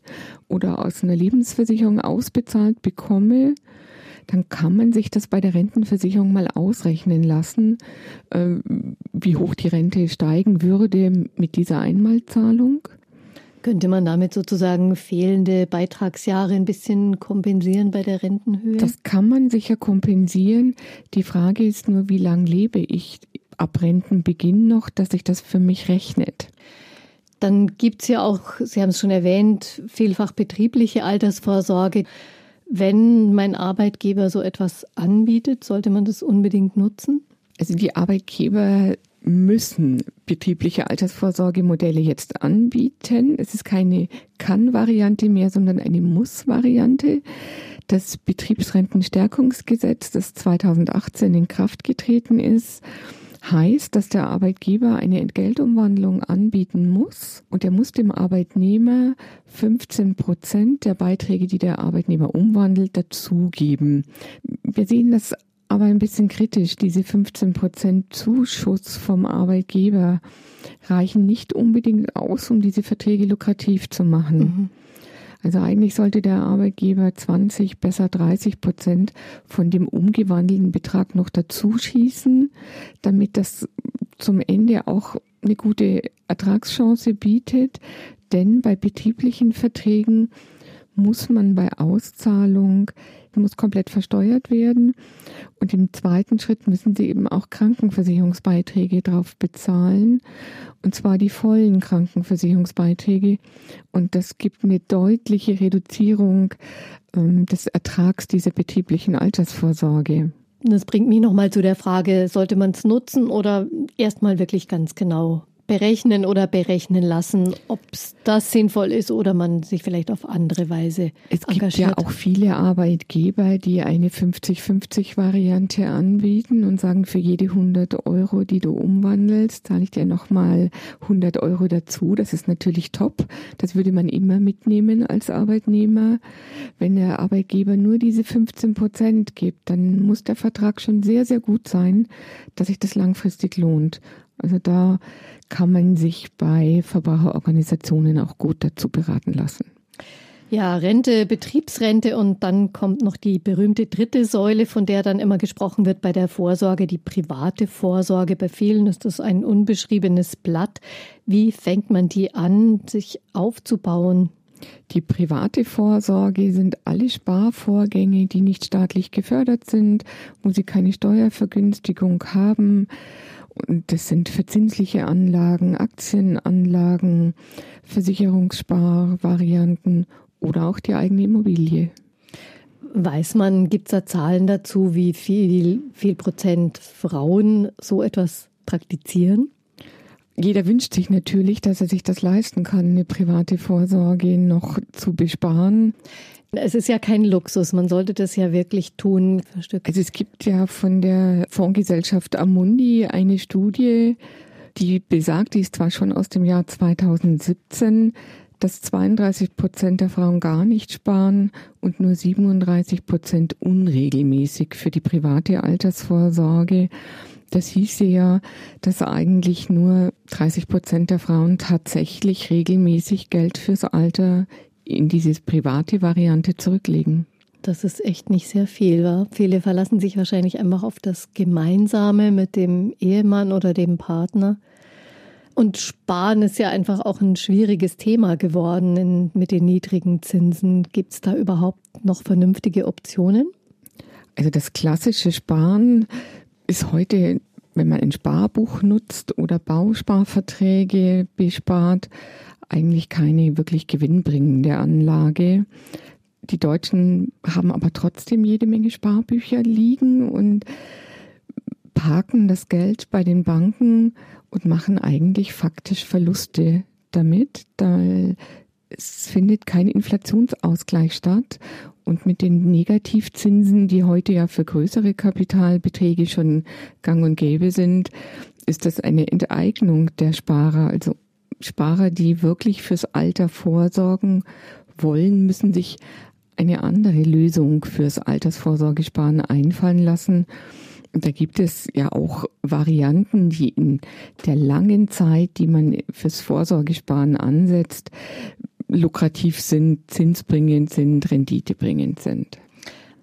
oder aus einer Lebensversicherung ausbezahlt bekomme, dann kann man sich das bei der Rentenversicherung mal ausrechnen lassen, äh, wie hoch die Rente steigen würde mit dieser Einmalzahlung. Könnte man damit sozusagen fehlende Beitragsjahre ein bisschen kompensieren bei der Rentenhöhe? Das kann man sicher kompensieren. Die Frage ist nur, wie lange lebe ich ab Rentenbeginn noch, dass sich das für mich rechnet. Dann gibt es ja auch, Sie haben es schon erwähnt, vielfach betriebliche Altersvorsorge. Wenn mein Arbeitgeber so etwas anbietet, sollte man das unbedingt nutzen? Also die Arbeitgeber müssen betriebliche Altersvorsorgemodelle jetzt anbieten. Es ist keine Kann-Variante mehr, sondern eine Muss-Variante. Das Betriebsrentenstärkungsgesetz, das 2018 in Kraft getreten ist, heißt, dass der Arbeitgeber eine Entgeltumwandlung anbieten muss und er muss dem Arbeitnehmer 15 Prozent der Beiträge, die der Arbeitnehmer umwandelt, dazugeben. Wir sehen das aber ein bisschen kritisch. Diese 15 Prozent Zuschuss vom Arbeitgeber reichen nicht unbedingt aus, um diese Verträge lukrativ zu machen. Mhm. Also eigentlich sollte der Arbeitgeber 20, besser 30 Prozent von dem umgewandelten Betrag noch dazu schießen, damit das zum Ende auch eine gute Ertragschance bietet. Denn bei betrieblichen Verträgen muss man bei Auszahlung muss komplett versteuert werden. Und im zweiten Schritt müssen Sie eben auch Krankenversicherungsbeiträge drauf bezahlen. Und zwar die vollen Krankenversicherungsbeiträge. Und das gibt eine deutliche Reduzierung ähm, des Ertrags dieser betrieblichen Altersvorsorge. Das bringt mich nochmal zu der Frage, sollte man es nutzen oder erstmal wirklich ganz genau berechnen oder berechnen lassen, ob das sinnvoll ist oder man sich vielleicht auf andere Weise es engagiert. Es gibt ja auch viele Arbeitgeber, die eine 50-50-Variante anbieten und sagen, für jede 100 Euro, die du umwandelst, zahle ich dir nochmal 100 Euro dazu. Das ist natürlich top. Das würde man immer mitnehmen als Arbeitnehmer. Wenn der Arbeitgeber nur diese 15 Prozent gibt, dann muss der Vertrag schon sehr, sehr gut sein, dass sich das langfristig lohnt. Also da kann man sich bei Verbraucherorganisationen auch gut dazu beraten lassen. Ja, Rente, Betriebsrente und dann kommt noch die berühmte dritte Säule, von der dann immer gesprochen wird bei der Vorsorge, die private Vorsorge. Bei vielen ist das ein unbeschriebenes Blatt. Wie fängt man die an, sich aufzubauen? Die private Vorsorge sind alle Sparvorgänge, die nicht staatlich gefördert sind, wo sie keine Steuervergünstigung haben und das sind verzinsliche Anlagen, Aktienanlagen, Versicherungssparvarianten oder auch die eigene Immobilie. Weiß man, gibt es da Zahlen dazu, wie viel, viel Prozent Frauen so etwas praktizieren? Jeder wünscht sich natürlich, dass er sich das leisten kann, eine private Vorsorge noch zu besparen. Es ist ja kein Luxus, man sollte das ja wirklich tun. Also es gibt ja von der Fondsgesellschaft Amundi eine Studie, die besagt, die ist zwar schon aus dem Jahr 2017, dass 32 Prozent der Frauen gar nicht sparen und nur 37 Prozent unregelmäßig für die private Altersvorsorge. Das hieße ja, dass eigentlich nur 30 Prozent der Frauen tatsächlich regelmäßig Geld fürs Alter in diese private Variante zurücklegen. Das ist echt nicht sehr viel. Wa? Viele verlassen sich wahrscheinlich einfach auf das Gemeinsame mit dem Ehemann oder dem Partner. Und Sparen ist ja einfach auch ein schwieriges Thema geworden in, mit den niedrigen Zinsen. Gibt es da überhaupt noch vernünftige Optionen? Also das klassische Sparen ist heute, wenn man ein Sparbuch nutzt oder Bausparverträge bespart, eigentlich keine wirklich gewinnbringende Anlage. Die Deutschen haben aber trotzdem jede Menge Sparbücher liegen und parken das Geld bei den Banken und machen eigentlich faktisch Verluste damit, weil es findet kein Inflationsausgleich statt. Und mit den Negativzinsen, die heute ja für größere Kapitalbeträge schon gang und gäbe sind, ist das eine Enteignung der Sparer. Also Sparer, die wirklich fürs Alter vorsorgen wollen, müssen sich eine andere Lösung fürs Altersvorsorgesparen einfallen lassen. Da gibt es ja auch Varianten, die in der langen Zeit, die man fürs Vorsorgesparen ansetzt, lukrativ sind, zinsbringend sind, renditebringend sind.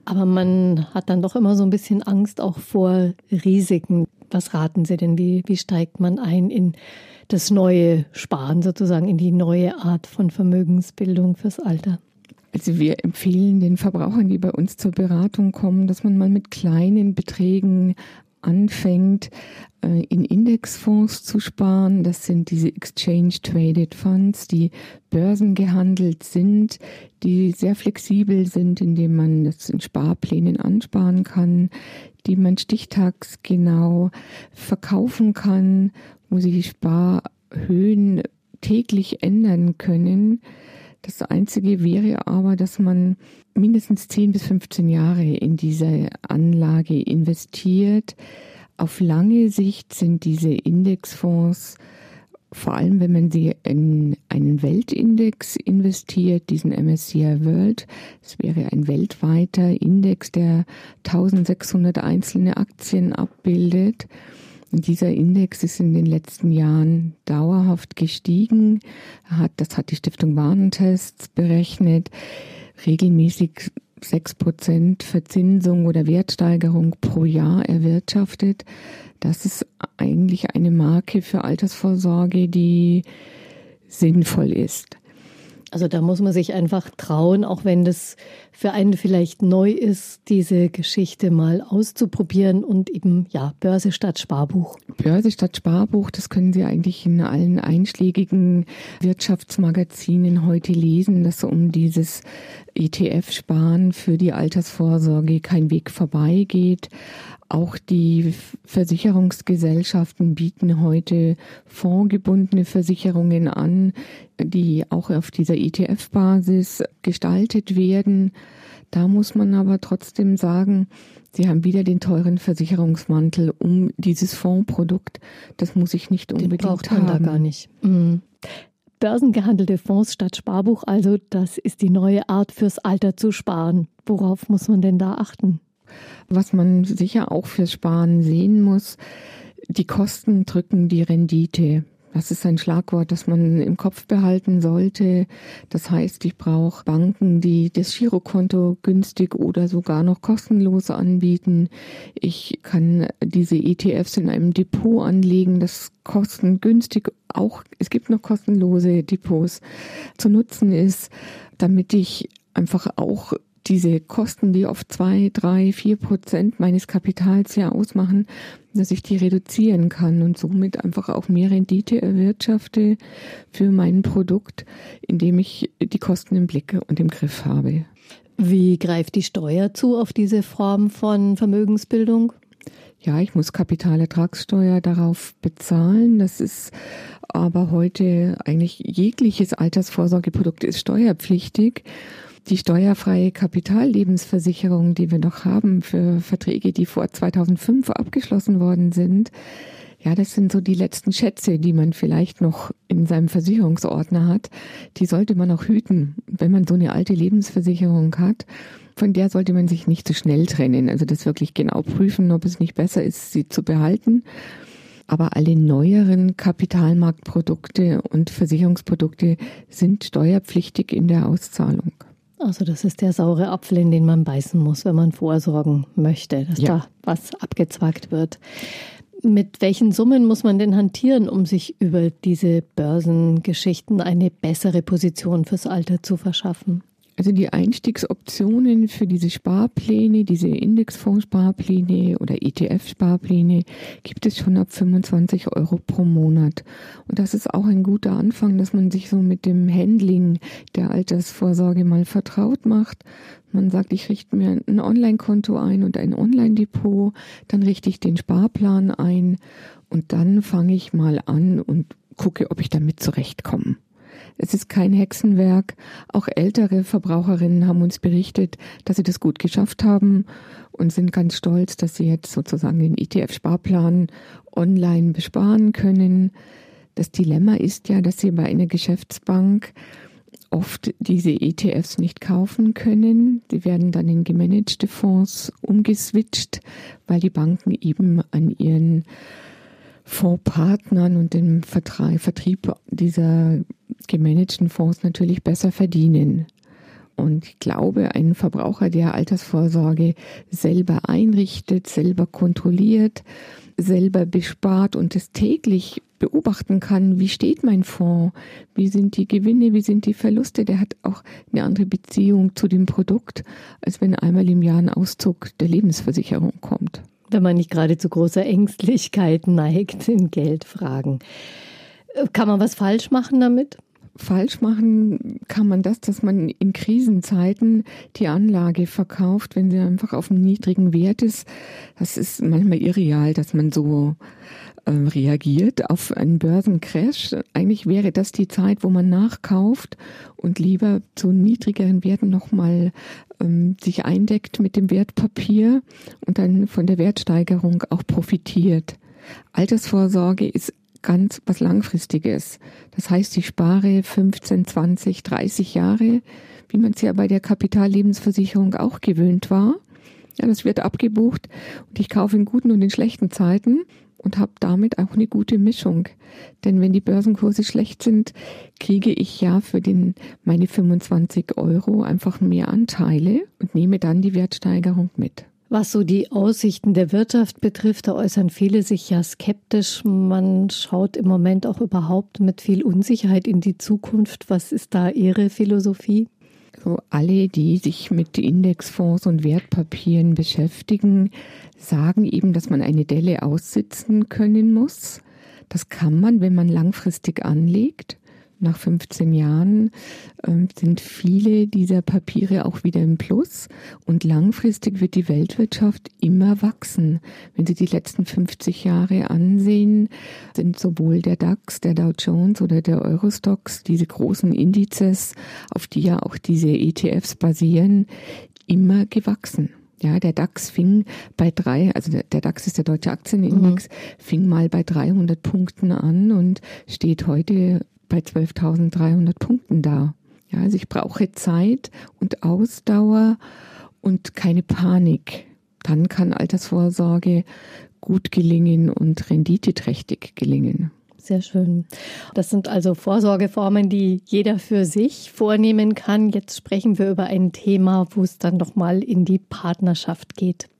Aber man hat dann doch immer so ein bisschen Angst auch vor Risiken. Was raten Sie denn? Wie, wie steigt man ein in das neue Sparen sozusagen, in die neue Art von Vermögensbildung fürs Alter? Also wir empfehlen den Verbrauchern, die bei uns zur Beratung kommen, dass man mal mit kleinen Beträgen anfängt, äh, in Indexfonds zu sparen. Das sind diese Exchange-Traded Funds, die börsengehandelt sind, die sehr flexibel sind, indem man das in Sparplänen ansparen kann, die man stichtagsgenau verkaufen kann, wo sich die Sparhöhen täglich ändern können. Das Einzige wäre aber, dass man mindestens 10 bis 15 Jahre in diese Anlage investiert. Auf lange Sicht sind diese Indexfonds, vor allem wenn man sie in einen Weltindex investiert, diesen MSCI World, es wäre ein weltweiter Index, der 1600 einzelne Aktien abbildet, und dieser Index ist in den letzten Jahren dauerhaft gestiegen. Hat, das hat die Stiftung Warntests berechnet. Regelmäßig sechs Prozent Verzinsung oder Wertsteigerung pro Jahr erwirtschaftet. Das ist eigentlich eine Marke für Altersvorsorge, die sinnvoll ist. Also da muss man sich einfach trauen, auch wenn das für einen vielleicht neu ist, diese Geschichte mal auszuprobieren und eben, ja, Börse statt Sparbuch. Börse statt Sparbuch, das können Sie eigentlich in allen einschlägigen Wirtschaftsmagazinen heute lesen, dass um dieses ETF-Sparen für die Altersvorsorge kein Weg vorbeigeht. Auch die Versicherungsgesellschaften bieten heute fondgebundene Versicherungen an, die auch auf dieser ETF-Basis gestaltet werden. Da muss man aber trotzdem sagen, Sie haben wieder den teuren Versicherungsmantel um dieses Fondsprodukt. Das muss ich nicht unbedingt den braucht man haben. da gar nicht. Mhm. Börsengehandelte Fonds statt Sparbuch, also das ist die neue Art fürs Alter zu sparen. Worauf muss man denn da achten? Was man sicher auch fürs Sparen sehen muss, die Kosten drücken die Rendite. Das ist ein Schlagwort, das man im Kopf behalten sollte. Das heißt, ich brauche Banken, die das Girokonto günstig oder sogar noch kostenlos anbieten. Ich kann diese ETFs in einem Depot anlegen, das kostengünstig auch, es gibt noch kostenlose Depots zu nutzen ist, damit ich einfach auch diese Kosten, die oft zwei, drei, vier Prozent meines Kapitals ja ausmachen, dass ich die reduzieren kann und somit einfach auch mehr Rendite erwirtschafte für mein Produkt, indem ich die Kosten im Blick und im Griff habe. Wie greift die Steuer zu auf diese Form von Vermögensbildung? Ja, ich muss Kapitalertragssteuer darauf bezahlen. Das ist aber heute eigentlich jegliches Altersvorsorgeprodukt ist steuerpflichtig. Die steuerfreie Kapitallebensversicherung, die wir noch haben für Verträge, die vor 2005 abgeschlossen worden sind, ja, das sind so die letzten Schätze, die man vielleicht noch in seinem Versicherungsordner hat. Die sollte man auch hüten, wenn man so eine alte Lebensversicherung hat. Von der sollte man sich nicht zu so schnell trennen. Also das wirklich genau prüfen, ob es nicht besser ist, sie zu behalten. Aber alle neueren Kapitalmarktprodukte und Versicherungsprodukte sind steuerpflichtig in der Auszahlung. Also das ist der saure Apfel, in den man beißen muss, wenn man vorsorgen möchte, dass ja. da was abgezwackt wird. Mit welchen Summen muss man denn hantieren, um sich über diese Börsengeschichten eine bessere Position fürs Alter zu verschaffen? Also die Einstiegsoptionen für diese Sparpläne, diese Indexfondssparpläne oder ETF-Sparpläne gibt es schon ab 25 Euro pro Monat. Und das ist auch ein guter Anfang, dass man sich so mit dem Handling der Altersvorsorge mal vertraut macht. Man sagt, ich richte mir ein Online-Konto ein und ein Online-Depot, dann richte ich den Sparplan ein und dann fange ich mal an und gucke, ob ich damit zurechtkomme. Es ist kein Hexenwerk. Auch ältere Verbraucherinnen haben uns berichtet, dass sie das gut geschafft haben und sind ganz stolz, dass sie jetzt sozusagen den ETF-Sparplan online besparen können. Das Dilemma ist ja, dass sie bei einer Geschäftsbank oft diese ETFs nicht kaufen können. Sie werden dann in gemanagte Fonds umgeswitcht, weil die Banken eben an ihren Fondspartnern und dem Vertrieb dieser gemanagten Fonds natürlich besser verdienen. Und ich glaube, ein Verbraucher, der Altersvorsorge selber einrichtet, selber kontrolliert, selber bespart und es täglich beobachten kann, wie steht mein Fonds, wie sind die Gewinne, wie sind die Verluste, der hat auch eine andere Beziehung zu dem Produkt, als wenn einmal im Jahr ein Auszug der Lebensversicherung kommt. Wenn man nicht gerade zu großer Ängstlichkeit neigt in Geldfragen. Kann man was falsch machen damit? Falsch machen kann man das, dass man in Krisenzeiten die Anlage verkauft, wenn sie einfach auf einem niedrigen Wert ist. Das ist manchmal irreal, dass man so äh, reagiert auf einen Börsencrash. Eigentlich wäre das die Zeit, wo man nachkauft und lieber zu niedrigeren Werten nochmal ähm, sich eindeckt mit dem Wertpapier und dann von der Wertsteigerung auch profitiert. Altersvorsorge ist ganz was Langfristiges. Das heißt, ich spare 15, 20, 30 Jahre, wie man es ja bei der Kapitallebensversicherung auch gewöhnt war. Ja, das wird abgebucht und ich kaufe in guten und in schlechten Zeiten und habe damit auch eine gute Mischung. Denn wenn die Börsenkurse schlecht sind, kriege ich ja für den, meine 25 Euro einfach mehr Anteile und nehme dann die Wertsteigerung mit. Was so die Aussichten der Wirtschaft betrifft, da äußern viele sich ja skeptisch. Man schaut im Moment auch überhaupt mit viel Unsicherheit in die Zukunft. Was ist da Ihre Philosophie? So alle, die sich mit Indexfonds und Wertpapieren beschäftigen, sagen eben, dass man eine Delle aussitzen können muss. Das kann man, wenn man langfristig anlegt nach 15 Jahren äh, sind viele dieser Papiere auch wieder im Plus und langfristig wird die Weltwirtschaft immer wachsen. Wenn Sie die letzten 50 Jahre ansehen, sind sowohl der DAX, der Dow Jones oder der Eurostox, diese großen Indizes, auf die ja auch diese ETFs basieren, immer gewachsen. Ja, der DAX fing bei drei, also der, der DAX ist der deutsche Aktienindex, mhm. fing mal bei 300 Punkten an und steht heute bei 12.300 Punkten da. Ja, also ich brauche Zeit und Ausdauer und keine Panik. Dann kann Altersvorsorge gut gelingen und renditeträchtig gelingen. Sehr schön. Das sind also Vorsorgeformen, die jeder für sich vornehmen kann. Jetzt sprechen wir über ein Thema, wo es dann nochmal in die Partnerschaft geht.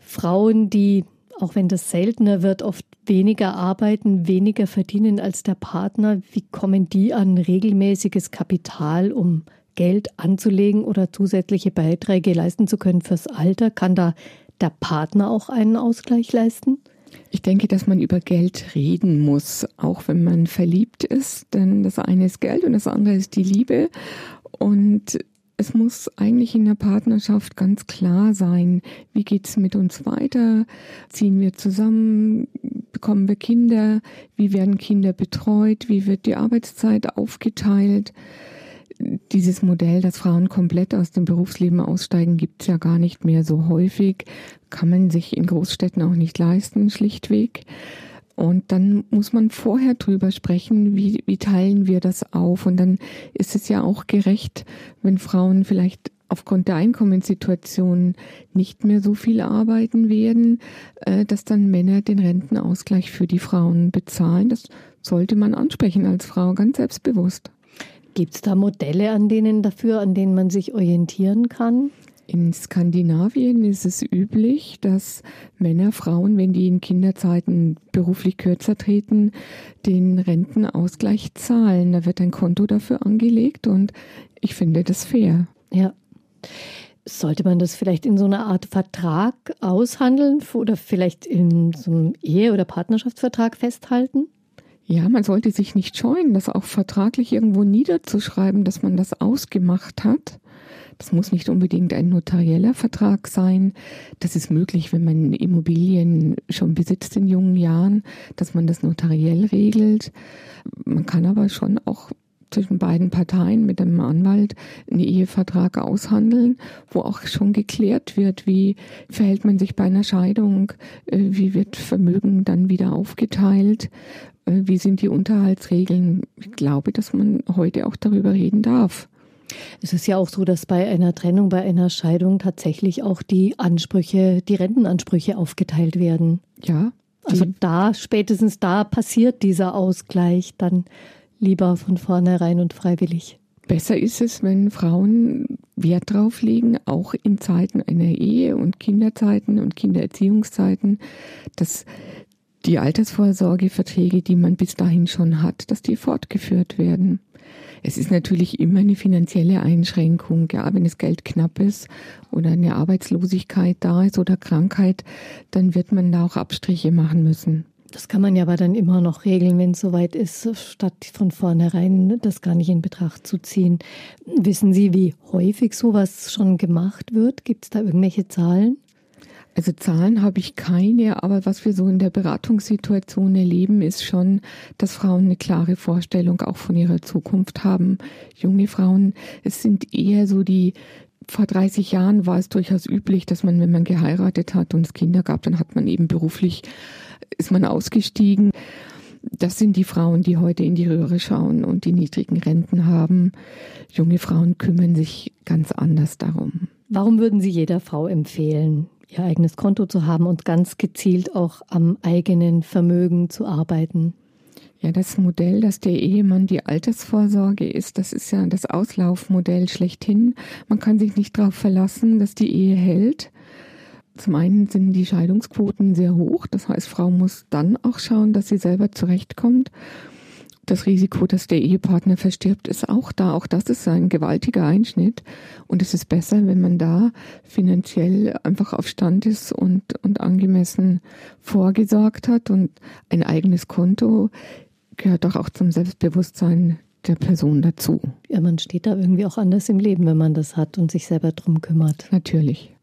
Frauen, die auch wenn das seltener wird, oft weniger arbeiten, weniger verdienen als der Partner. Wie kommen die an regelmäßiges Kapital, um Geld anzulegen oder zusätzliche Beiträge leisten zu können fürs Alter? Kann da der Partner auch einen Ausgleich leisten? Ich denke, dass man über Geld reden muss, auch wenn man verliebt ist, denn das eine ist Geld und das andere ist die Liebe. Und es muss eigentlich in der Partnerschaft ganz klar sein, wie geht's mit uns weiter? Ziehen wir zusammen? Bekommen wir Kinder? Wie werden Kinder betreut? Wie wird die Arbeitszeit aufgeteilt? dieses Modell, dass Frauen komplett aus dem Berufsleben aussteigen, gibt es ja gar nicht mehr so häufig. Kann man sich in Großstädten auch nicht leisten, schlichtweg. Und dann muss man vorher drüber sprechen, wie, wie teilen wir das auf. Und dann ist es ja auch gerecht, wenn Frauen vielleicht aufgrund der Einkommenssituation nicht mehr so viel arbeiten werden, äh, dass dann Männer den Rentenausgleich für die Frauen bezahlen. Das sollte man ansprechen als Frau, ganz selbstbewusst. Gibt es da Modelle an denen dafür, an denen man sich orientieren kann? In Skandinavien ist es üblich, dass Männer, Frauen, wenn die in Kinderzeiten beruflich kürzer treten, den Rentenausgleich zahlen. Da wird ein Konto dafür angelegt und ich finde das fair. Ja. Sollte man das vielleicht in so einer Art Vertrag aushandeln oder vielleicht in so einem Ehe- oder Partnerschaftsvertrag festhalten? Ja, man sollte sich nicht scheuen, das auch vertraglich irgendwo niederzuschreiben, dass man das ausgemacht hat. Das muss nicht unbedingt ein notarieller Vertrag sein. Das ist möglich, wenn man Immobilien schon besitzt in jungen Jahren, dass man das notariell regelt. Man kann aber schon auch zwischen beiden Parteien mit einem Anwalt einen Ehevertrag aushandeln, wo auch schon geklärt wird, wie verhält man sich bei einer Scheidung, äh, wie wird Vermögen dann wieder aufgeteilt, äh, wie sind die Unterhaltsregeln. Ich glaube, dass man heute auch darüber reden darf. Es ist ja auch so, dass bei einer Trennung, bei einer Scheidung tatsächlich auch die Ansprüche, die Rentenansprüche aufgeteilt werden. Ja. Also da, spätestens da passiert dieser Ausgleich dann lieber von vornherein und freiwillig. Besser ist es, wenn Frauen Wert drauf legen, auch in Zeiten einer Ehe und Kinderzeiten und Kindererziehungszeiten, dass die Altersvorsorgeverträge, die man bis dahin schon hat, dass die fortgeführt werden. Es ist natürlich immer eine finanzielle Einschränkung, ja, wenn das Geld knapp ist oder eine Arbeitslosigkeit da ist oder Krankheit, dann wird man da auch Abstriche machen müssen. Das kann man ja aber dann immer noch regeln, wenn es soweit ist, statt von vornherein das gar nicht in Betracht zu ziehen. Wissen Sie, wie häufig sowas schon gemacht wird? Gibt es da irgendwelche Zahlen? Also Zahlen habe ich keine, aber was wir so in der Beratungssituation erleben, ist schon, dass Frauen eine klare Vorstellung auch von ihrer Zukunft haben. Junge Frauen, es sind eher so die vor 30 Jahren war es durchaus üblich, dass man, wenn man geheiratet hat und es Kinder gab, dann hat man eben beruflich, ist man ausgestiegen. Das sind die Frauen, die heute in die Röhre schauen und die niedrigen Renten haben. Junge Frauen kümmern sich ganz anders darum. Warum würden Sie jeder Frau empfehlen, ihr eigenes Konto zu haben und ganz gezielt auch am eigenen Vermögen zu arbeiten? Ja, das Modell, dass der Ehemann die Altersvorsorge ist, das ist ja das Auslaufmodell schlechthin. Man kann sich nicht darauf verlassen, dass die Ehe hält. Zum einen sind die Scheidungsquoten sehr hoch. Das heißt, Frau muss dann auch schauen, dass sie selber zurechtkommt das Risiko, dass der Ehepartner verstirbt, ist auch da. Auch das ist ein gewaltiger Einschnitt. Und es ist besser, wenn man da finanziell einfach auf Stand ist und, und angemessen vorgesorgt hat. Und ein eigenes Konto gehört doch auch zum Selbstbewusstsein der Person dazu. Ja, man steht da irgendwie auch anders im Leben, wenn man das hat und sich selber drum kümmert. Natürlich.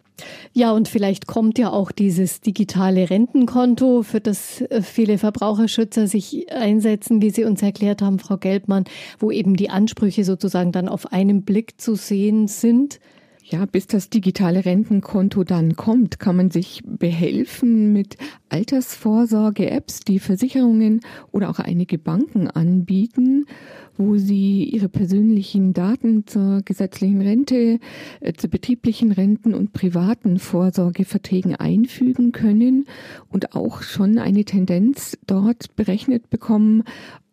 Ja, und vielleicht kommt ja auch dieses digitale Rentenkonto, für das äh, viele Verbraucherschützer sich einsetzen, wie Sie uns erklärt haben, Frau Gelbmann, wo eben die Ansprüche sozusagen dann auf einen Blick zu sehen sind. Ja, bis das digitale Rentenkonto dann kommt, kann man sich behelfen mit Altersvorsorge-Apps, die Versicherungen oder auch einige Banken anbieten, wo sie ihre persönlichen Daten zur gesetzlichen Rente, äh, zu betrieblichen Renten und privaten Vorsorgeverträgen einfügen können und auch schon eine Tendenz dort berechnet bekommen,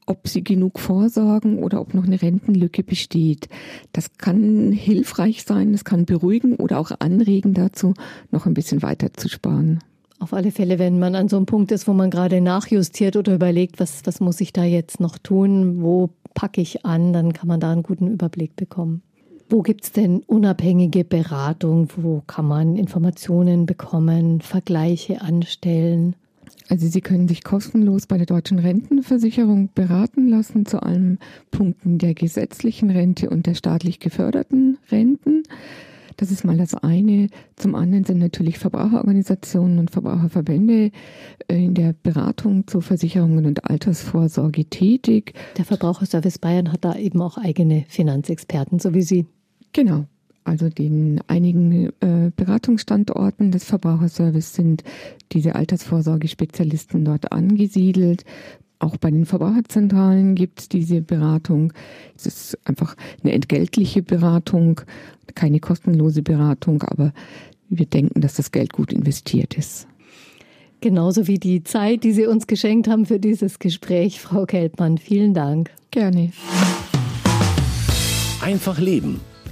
ob sie genug vorsorgen oder ob noch eine Rentenlücke besteht. Das kann hilfreich sein, das kann beruhigen oder auch anregen dazu, noch ein bisschen weiter zu sparen. Auf alle Fälle, wenn man an so einem Punkt ist, wo man gerade nachjustiert oder überlegt, was, was muss ich da jetzt noch tun, wo packe ich an, dann kann man da einen guten Überblick bekommen. Wo gibt es denn unabhängige Beratung? Wo kann man Informationen bekommen, Vergleiche anstellen? Also Sie können sich kostenlos bei der deutschen Rentenversicherung beraten lassen zu allen Punkten der gesetzlichen Rente und der staatlich geförderten Renten. Das ist mal das eine. Zum anderen sind natürlich Verbraucherorganisationen und Verbraucherverbände äh, in der Beratung zu Versicherungen und Altersvorsorge tätig. Der Verbraucherservice Bayern hat da eben auch eigene Finanzexperten, so wie Sie. Genau. Also den einigen äh, Beratungsstandorten des Verbraucherservice sind diese Altersvorsorgespezialisten dort angesiedelt. Auch bei den Verbraucherzentralen gibt es diese Beratung. Es ist einfach eine entgeltliche Beratung, keine kostenlose Beratung, aber wir denken, dass das Geld gut investiert ist. Genauso wie die Zeit, die Sie uns geschenkt haben für dieses Gespräch, Frau Keltmann. Vielen Dank. Gerne. Einfach Leben.